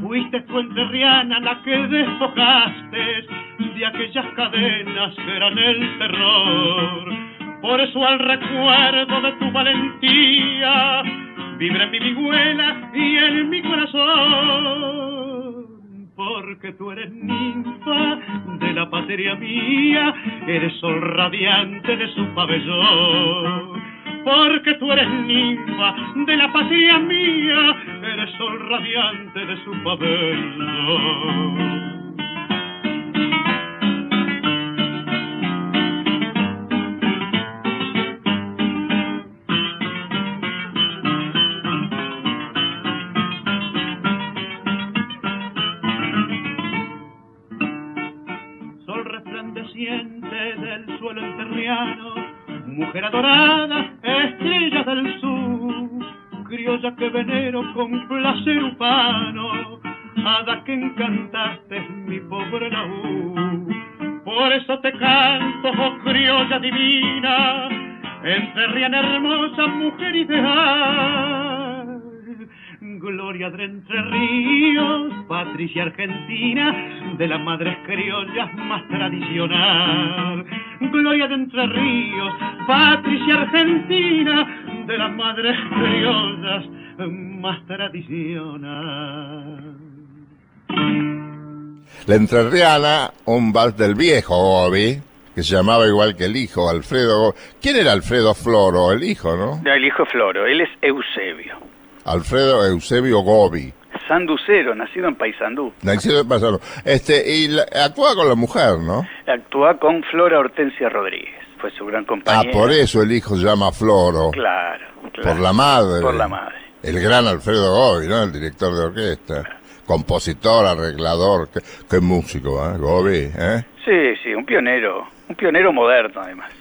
Fuiste tú entrerriana la que despojaste de aquellas cadenas que eran el terror. Por eso al recuerdo de tu valentía vibra en mi vihuela y en mi corazón porque tú eres ninfa de la patria mía, eres sol radiante de su pabellón porque tú eres ninfa de la patria mía, eres sol radiante de su pabellón. Sol resplandeciente del suelo enterriano, mujer adorada que venero con placer humano, hada que encantaste mi pobre laúd. Por eso te canto, oh criolla divina, entrerriana hermosa, mujer ideal gloria de Entre Ríos, Patricia Argentina, de las madres criollas más tradicional. Gloria de Entre Ríos, Patricia Argentina, de las madres criollas más tradicional. La entrerriana, un vals del viejo Gobi, que se llamaba igual que el hijo, Alfredo. ¿Quién era Alfredo Floro? El hijo, ¿no? El hijo Floro, él es Eusebio. Alfredo Eusebio Gobi. Sanducero, nacido en Paysandú. Nacido en Paysandú. Este, y la, actúa con la mujer, ¿no? Actúa con Flora Hortensia Rodríguez. Fue su gran compañera. Ah, por eso el hijo se llama Floro. Claro, claro. Por la madre. Por la madre. El gran Alfredo Gobi, ¿no? El director de orquesta. Compositor, arreglador. Qué, qué músico, ¿eh? Gobi, ¿eh? Sí, sí, un pionero. Un pionero moderno, además.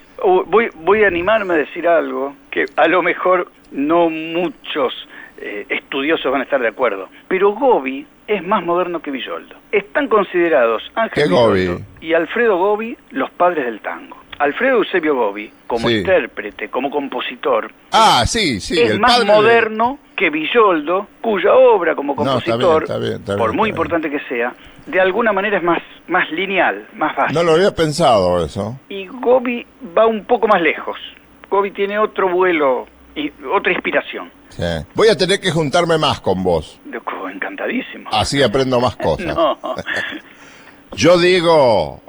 Voy, voy a animarme a decir algo que a lo mejor no muchos eh, estudiosos van a estar de acuerdo. Pero Gobi es más moderno que Villoldo. Están considerados Ángel Villoldo y Alfredo Gobi los padres del tango. Alfredo Eusebio Gobi, como intérprete, como compositor, ah, sí, sí, es más moderno que Villoldo, cuya obra como compositor, por muy importante que sea, de alguna manera es más, más lineal, más básica. No lo había pensado eso. Y Gobi va un poco más lejos. Gobi tiene otro vuelo y otra inspiración. Voy a tener que juntarme más con vos. Encantadísimo. Así aprendo más cosas. Yo digo,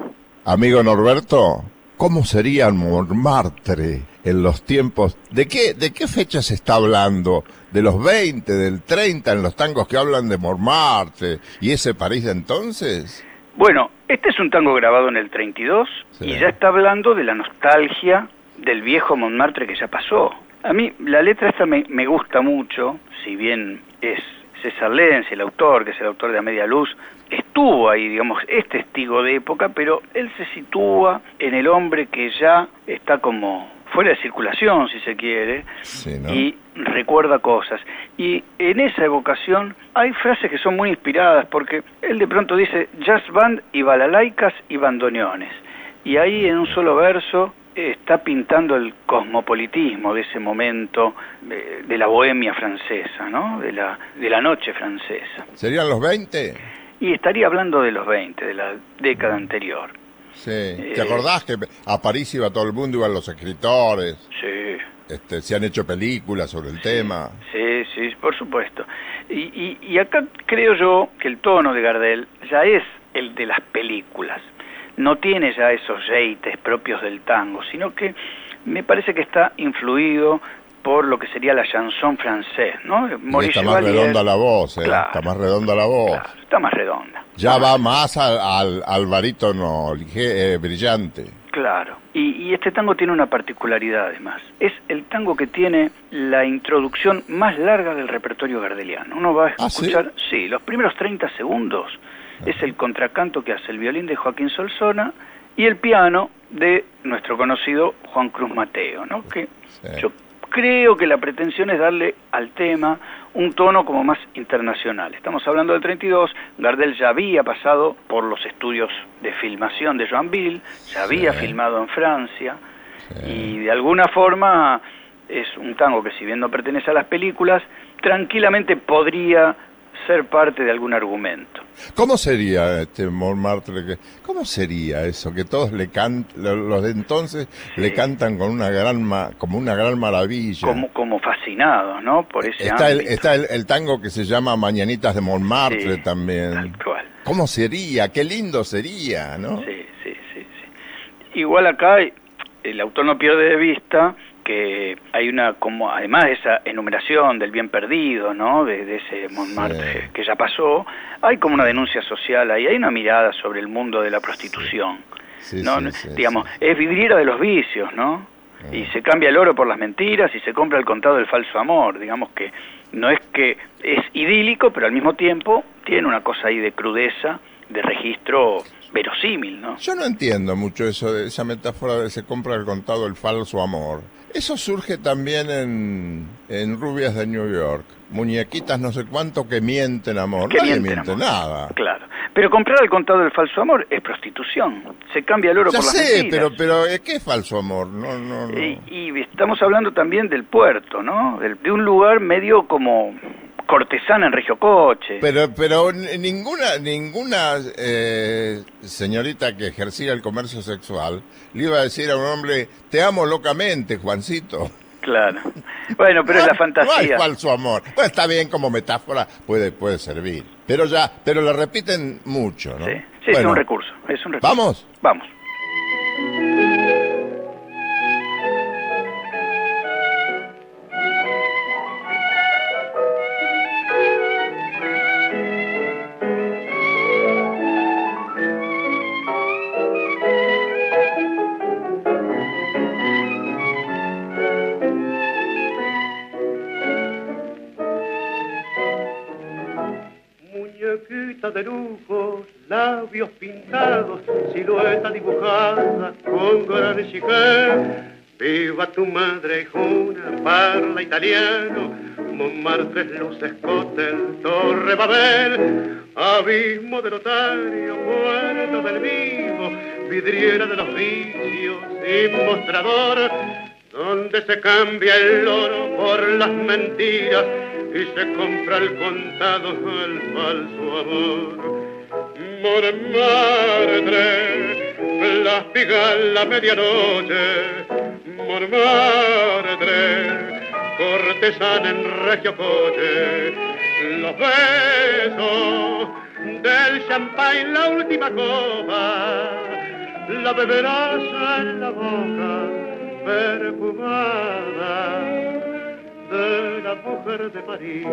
amigo Norberto, ¿cómo sería Montmartre en los tiempos? ¿De qué, ¿De qué fecha se está hablando? ¿De los 20, del 30 en los tangos que hablan de Montmartre y ese París de entonces? Bueno, este es un tango grabado en el 32 y ya está hablando de la nostalgia del viejo Montmartre que ya pasó. A mí la letra esta me, me gusta mucho, si bien es César Lenz, el autor, que es el autor de A Media Luz, estuvo ahí, digamos, es testigo de época, pero él se sitúa en el hombre que ya está como fuera de circulación, si se quiere, y recuerda cosas. Y en esa evocación hay frases que son muy inspiradas, porque él de pronto dice jazz band y balalaicas y bandoneones. Y ahí en un solo verso está pintando el cosmopolitismo de ese momento de, la bohemia francesa, ¿no? De la, de la noche francesa. ¿Serían los 20? Y estaría hablando de los 20, de la década anterior. Sí. ¿Te eh, acordás que a París iba todo el mundo, iban los escritores? Sí. Este, se han hecho películas sobre el tema. Sí, sí, por supuesto. Y, y acá creo yo que el tono de Gardel ya es el de las películas no tiene ya esos reites propios del tango, sino que me parece que está influido por lo que sería la chanson francés, ¿no? está más redonda la voz, ¿eh? está más redonda la voz. está más redonda. Ya va más al, al, barítono eh, brillante. Claro, y, este tango tiene una particularidad además. Es el tango que tiene la introducción más larga del repertorio gardeliano. Uno va a ¿Ah, escuchar, sí? los primeros 30 segundos es el contracanto que hace el violín de Joaquín Solsona y el piano de nuestro conocido Juan Cruz Mateo, ¿no? Que yo creo que la pretensión es darle al tema un tono como más internacional. Estamos hablando del 32, Gardel ya había pasado por los estudios de filmación de Joanville, ya había filmado en Francia y de alguna forma es un tango que si bien no pertenece a las películas, tranquilamente podría ser parte de algún argumento. ¿Cómo sería este Montmartre? ¿Cómo sería eso? Que todos le cantan, los de entonces le cantan con una gran, como una gran maravilla. Como, como fascinados, ¿no? Por ese Está, el, está el, tango que se llama Mañanitas de Montmartre también. Actual. ¿Cómo sería? Qué lindo sería, ¿no? Sí, sí, sí, sí. Igual acá el autor no pierde de vista hay una como además de esa enumeración del bien perdido no de, ese Montmartre que ya pasó hay como una denuncia social ahí hay una mirada sobre el mundo de la prostitución no digamos es vidriera de los vicios no y se cambia el oro por las mentiras y se compra el contado del falso amor digamos que no es que es idílico pero al mismo tiempo tiene una cosa ahí de crudeza de registro verosímil, ¿no? Yo no entiendo mucho eso de esa metáfora de se compra el contado el falso amor. Eso surge también en, en Rubias de New York. Muñequitas no sé cuánto que mienten amor. Que Nadie mienten miente amor. nada. Claro. Pero comprar al contado del falso amor es prostitución. Se cambia el oro Ya por las sé, mentiras. pero, pero ¿eh, ¿qué es falso amor? No, no, no. Y, y estamos hablando también del puerto, ¿no? De un lugar medio como cortesana en Regio Coche. Pero, pero ninguna, ninguna eh, señorita que ejercía el comercio sexual le iba a decir a un hombre, te amo locamente, Juancito. Claro. Bueno, pero es la No hay fantasía. falso amor. Pues está bien como metáfora, puede, puede servir. Pero ya, pero lo repiten mucho, ¿no? Sí, sí, es un recurso. Es un recurso. ¿Vamos? Vamos. De lujo, labios pintados, silueta dibujada con gran chiqué. Viva tu madre hijuna, parla italiano, Montmartre, luces, cóctel, Torre Babel, abismo del otario, puerto del vivo, vidriera de los vicios y mostrador, donde se cambia el oro por las mentiras y se compra el contado el falso amor. Montmartre, plástica la medianoche, Montmartre, cortesana en regio coche, los besos del champagne, la última copa, la beberás en la boca perfumada mujer de París.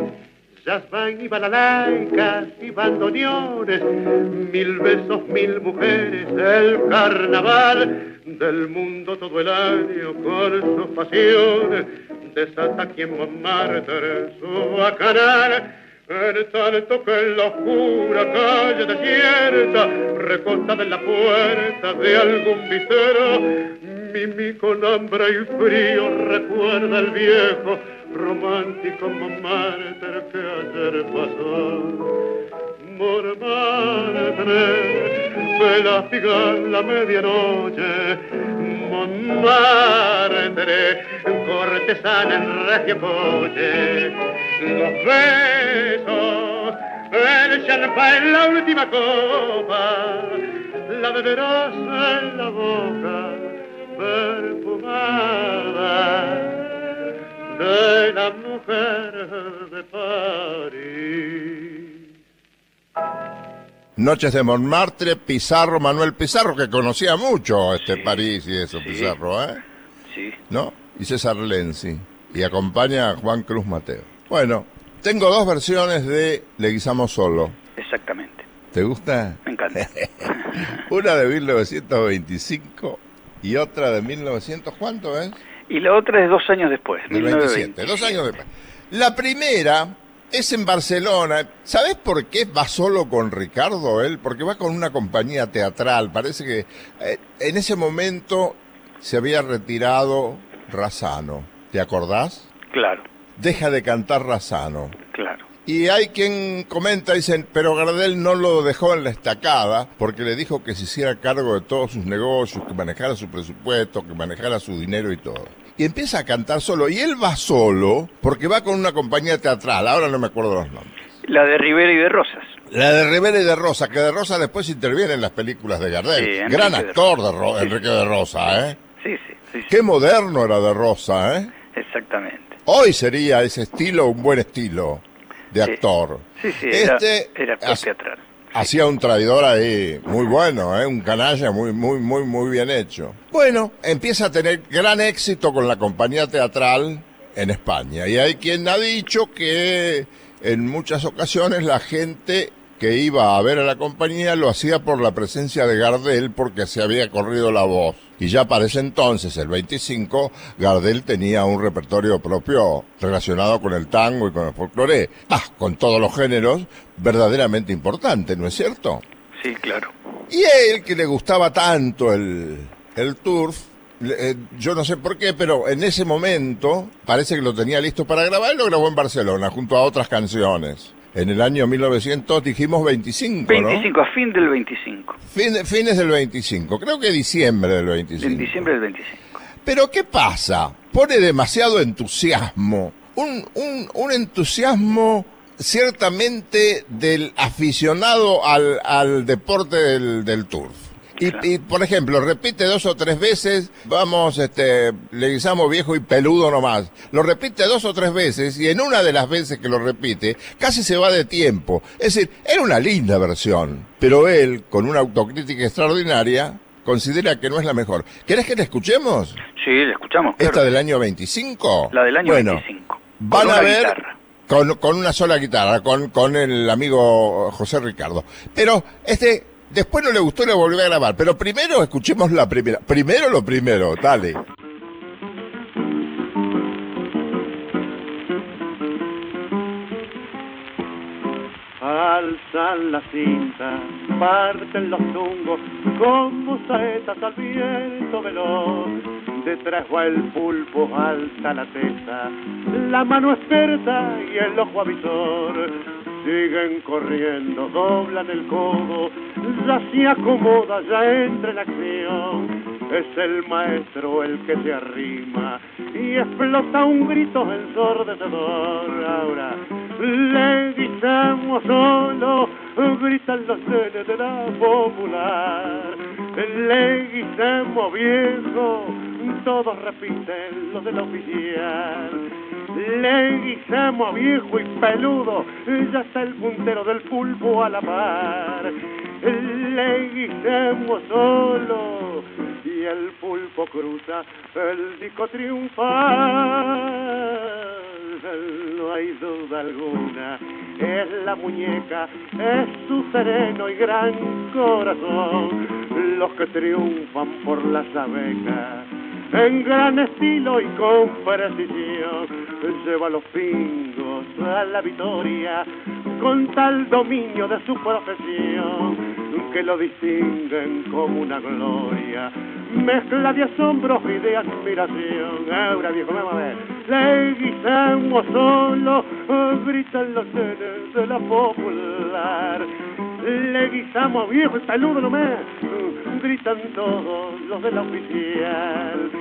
Jasmine y balalaicas y bandoneones, mil besos, mil mujeres, el carnaval del mundo todo el año con sus pasiones, desata aquí en Montmartre su bacanal. En tanto que en la oscura calle desierta, recostada en la puerta de algún vitero, Mimi con hambre y frío recuerda el viejo romántico Montmartre que ayer pasó. Montmartre, velázquez la medianoche, Montmartre, cortesana en regio coche, los besos, el champán, la última copa, la beberás en la boca perfumada de la mujer de París. Noches de Montmartre, Pizarro, Manuel Pizarro, que conocía mucho este París y eso, Pizarro, ¿eh? Sí. ¿No? Y César Lenzi. Y acompaña a Juan Cruz Mateo. Bueno, tengo dos versiones de Le guisamos solo. Exactamente. ¿Te gusta? Me encanta. Una de 1925 y otra de 1900, ¿cuánto es? Y la otra es dos años después, Del 1920. 27, dos años después. La primera es en Barcelona. ¿Sabes por qué va solo con Ricardo él? Porque va con una compañía teatral. Parece que eh, en ese momento se había retirado Razano. ¿Te acordás? Claro, Deja de cantar Razano. claro. Y hay quien comenta, dicen, pero Gardel no lo dejó en la estacada porque le dijo que se hiciera cargo de todos sus negocios, que manejara su presupuesto, que manejara su dinero y todo. Y empieza a cantar solo. Y él va solo porque va con una compañía teatral. Ahora no me acuerdo los nombres. La de Rivera y de Rosas. La de Rivera y de Rosa, que de Rosa después interviene en las películas de Gardel. Sí, Gran actor de Rosa. Ro- Sí, Enrique de Rosa, ¿eh? Sí, sí, sí, sí, Qué moderno era de Rosa, ¿eh? exactamente. Hoy sería ese estilo un buen estilo de actor. Sí, sí, era, Este era actor hace- teatral. hacía un traidor ahí muy bueno, ¿eh? un canalla muy, muy, muy, muy bien hecho. Bueno, empieza a tener gran éxito con la compañía teatral en España. Y hay quien ha dicho que en muchas ocasiones la gente que iba a ver a la compañía lo hacía por la presencia de Gardel porque se había corrido la voz. Y ya para ese entonces, el 25, Gardel tenía un repertorio propio relacionado con el tango y con el folclore, ah, con todos los géneros, verdaderamente importante, ¿no es cierto? Sí, claro. Y él, que le gustaba tanto el, el turf, eh, yo no sé por qué, pero en ese momento parece que lo tenía listo para grabar y lo grabó en Barcelona junto a otras canciones. En el año 1900 dijimos 25, ¿no? 25, a fin del 25. Fin- fines del 25, creo que diciembre del 25. En diciembre del 25. Pero ¿qué pasa? Pone demasiado entusiasmo. Un, un, un entusiasmo ciertamente del aficionado al, al deporte del, del turf. Y, y, por ejemplo, repite dos o tres veces, vamos, este, le guisamos viejo y peludo nomás. Lo repite dos o tres veces y en una de las veces que lo repite, casi se va de tiempo. Es decir, era una linda versión, pero él, con una autocrítica extraordinaria, considera que no es la mejor. ¿Querés que la escuchemos? Sí, la escuchamos. claro. ¿Esta del año 25? La del año bueno, 25. Van Con a ver guitarra. con, con una sola guitarra, con, con el amigo José Ricardo. Pero este, después no le gustó y lo volvió a grabar. Pero primero escuchemos la primera. Primero lo primero, dale. Alzan la cinta, parten los tungos como saetas al viento veloz. Detrás va el pulpo, alta la tesa, la mano experta y el ojo avisor. Siguen corriendo, doblan el codo, ya se acomoda, ya entra en acción. Es el maestro el que se arrima y explota un grito ensordecedor. Ahora le gritamos solo, gritan los nenes de la popular. Le gritamos viejo, todos repiten los de la oficial. Le guisamos viejo y peludo, ya está el puntero del pulpo a la par. Le guisamos solo y el pulpo cruza el disco triunfal. No hay duda alguna, es la muñeca, es su sereno y gran corazón, los que triunfan por las abejas en gran estilo y con precisión. Lleva los pingos a la victoria con tal dominio de su profesión que lo distinguen como una gloria. Mezcla de asombro y de admiración. Ahora viejo, vamos a ver. Le guisamos solo, gritan los nenes de la popular. Le guisamos viejo y peludo nomás, gritan todos los de la oficial.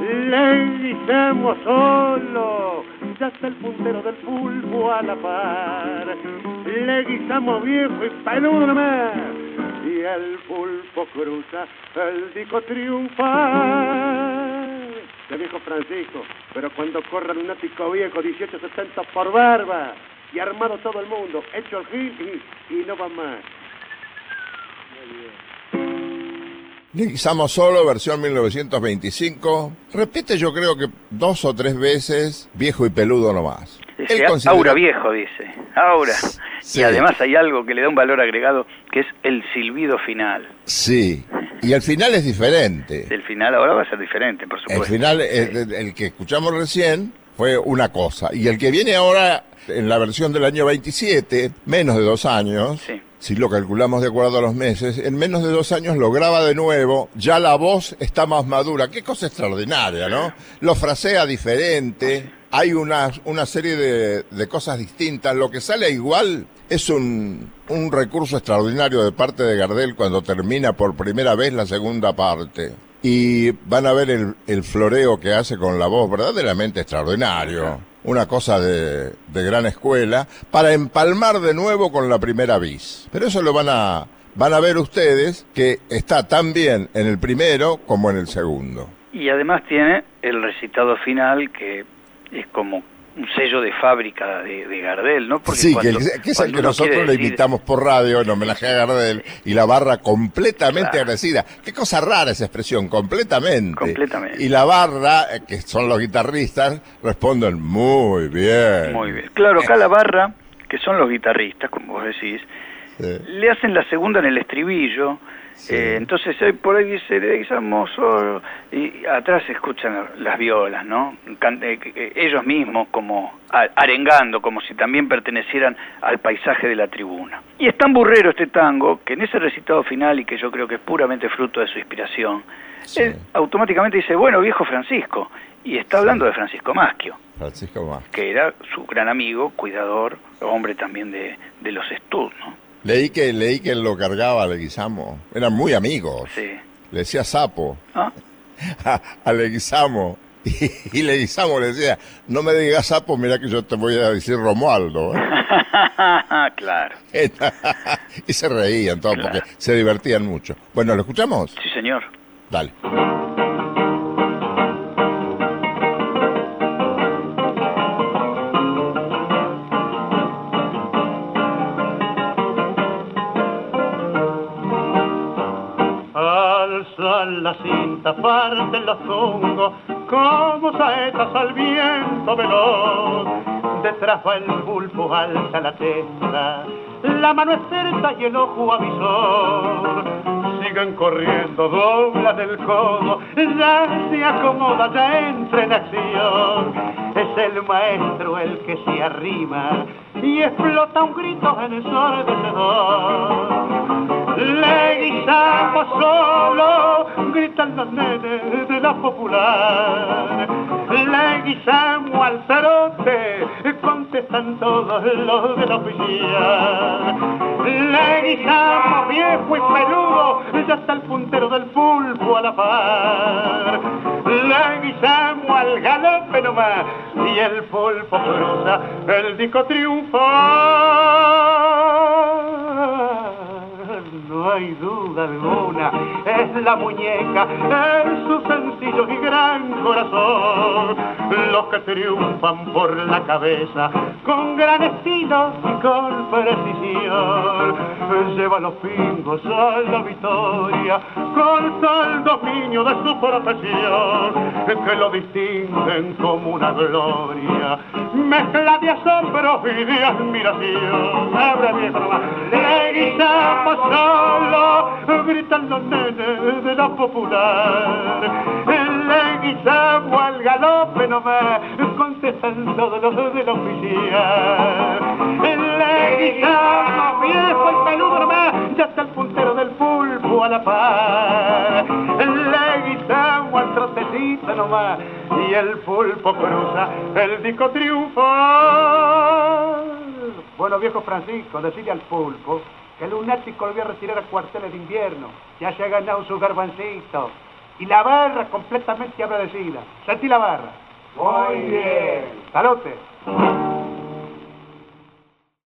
Le guisamos solo, ya está el puntero del pulpo a la par. Le guisamos viejo y peludo nomás, y el pulpo cruza el disco triunfal. De viejo Francisco, pero cuando corran un ático viejo 1870 por barba y armado todo el mundo, hecho el gil y, y no va más. Guisamos solo, versión 1925. Repite yo creo que dos o tres veces, viejo y peludo nomás. Dice, Él considera- Aura viejo, dice. Aura. Sí. Y además hay algo que le da un valor agregado, que es el silbido final. Sí, y el final es diferente. El final ahora va a ser diferente, por El supuesto. final, el, el- el que escuchamos recién, fue una cosa. Y el que viene ahora, en la versión del año 27, menos de dos años, Sí. si lo calculamos de acuerdo a los meses, en menos de dos años lo graba de nuevo, ya la voz está más madura. Qué cosa extraordinaria, ¿no? Lo frasea diferente, hay una, una serie de, de cosas distintas. Lo que sale igual es un, un recurso extraordinario de parte de Gardel cuando termina por primera vez la segunda parte. Y van a ver el, el floreo que hace con la voz, verdaderamente extraordinario. Una cosa de, de gran escuela, para empalmar de nuevo con la primera bis. Pero eso lo van a, van a ver ustedes que está tan bien en el primero como en el segundo. Y además tiene el recitado final, que es como un sello de fábrica de, de Gardel, ¿no? sí, cuando- que, que es el que nosotros le decir- invitamos por radio en homenaje a Gardel y la barra completamente Claro. agradecida. Qué cosa rara esa expresión, completamente. Completamente. Y la barra, eh, que son los guitarristas, responden muy bien. Muy bien. Claro, acá la barra, que son los guitarristas, como vos decís, Sí. le hacen la segunda en el estribillo Eh, entonces hoy por ahí dice, guisamos solo, y atrás se escuchan las violas, ¿no? Eh, ellos mismos como arengando, como si también pertenecieran al paisaje de la tribuna. Y es tan burrero este tango que en ese recitado final, y que yo creo que es puramente fruto de su inspiración, él automáticamente dice, bueno, viejo Francisco, y está hablando de Francisco Maschio. Francisco Maschio. Que era su gran amigo, cuidador, hombre también de, de los estudios, ¿no? Leí que, leí que lo cargaba a Leguizamo. Eran muy amigos. Sí. Le decía sapo. ¿Ah? A, Leguizamo. Y, Leguizamo le decía, no me digas sapo, mira que yo te voy a decir Romualdo. ¿eh? claro. y se reían todos porque se divertían mucho. Bueno, ¿lo escuchamos? Sí, señor. Dale. La cinta, parte los zungos, como saetas al viento veloz. Detrás va el pulpo, alta la testa, la mano es cerca y el ojo avisor. Siguen corriendo, dobla del codo, ya se acomoda, ya entra en acción. Es el maestro el que se arrima y explota un grito en el ensordecedor. Le guisamos solo, gritan los nenes de la popular. Le guisamos al zarote, contestan todos los de la oficina. Le guisamos viejo y peludo, ya está el puntero del pulpo a la par. Le guisamos al galope nomás, y el pulpo cruza el disco triunfal no hay duda alguna, es la muñeca en su sencillo y gran corazón, los que triunfan por la cabeza con gran estilo y con precisión, lleva los pingos a la victoria con tal dominio de su profesión, que lo distinguen como una gloria, mezcla de asombro y de admiración. Abre nomás, le gritan los nenes de la popular. Le guisamos al galope nomás, contestan todos los de la oficial. Le guisamos viejo el peludo nomás, ya está el puntero del pulpo a la par. Le guisamos al trotecito nomás, y el pulpo cruza el disco triunfo. Bueno, viejo Francisco, decide al pulpo que el lunático volvió a retirar a cuarteles de invierno. Ya se ha ganado su garbancito. Y la barra completamente agradecida. Sentí la barra. Muy bien. Salote.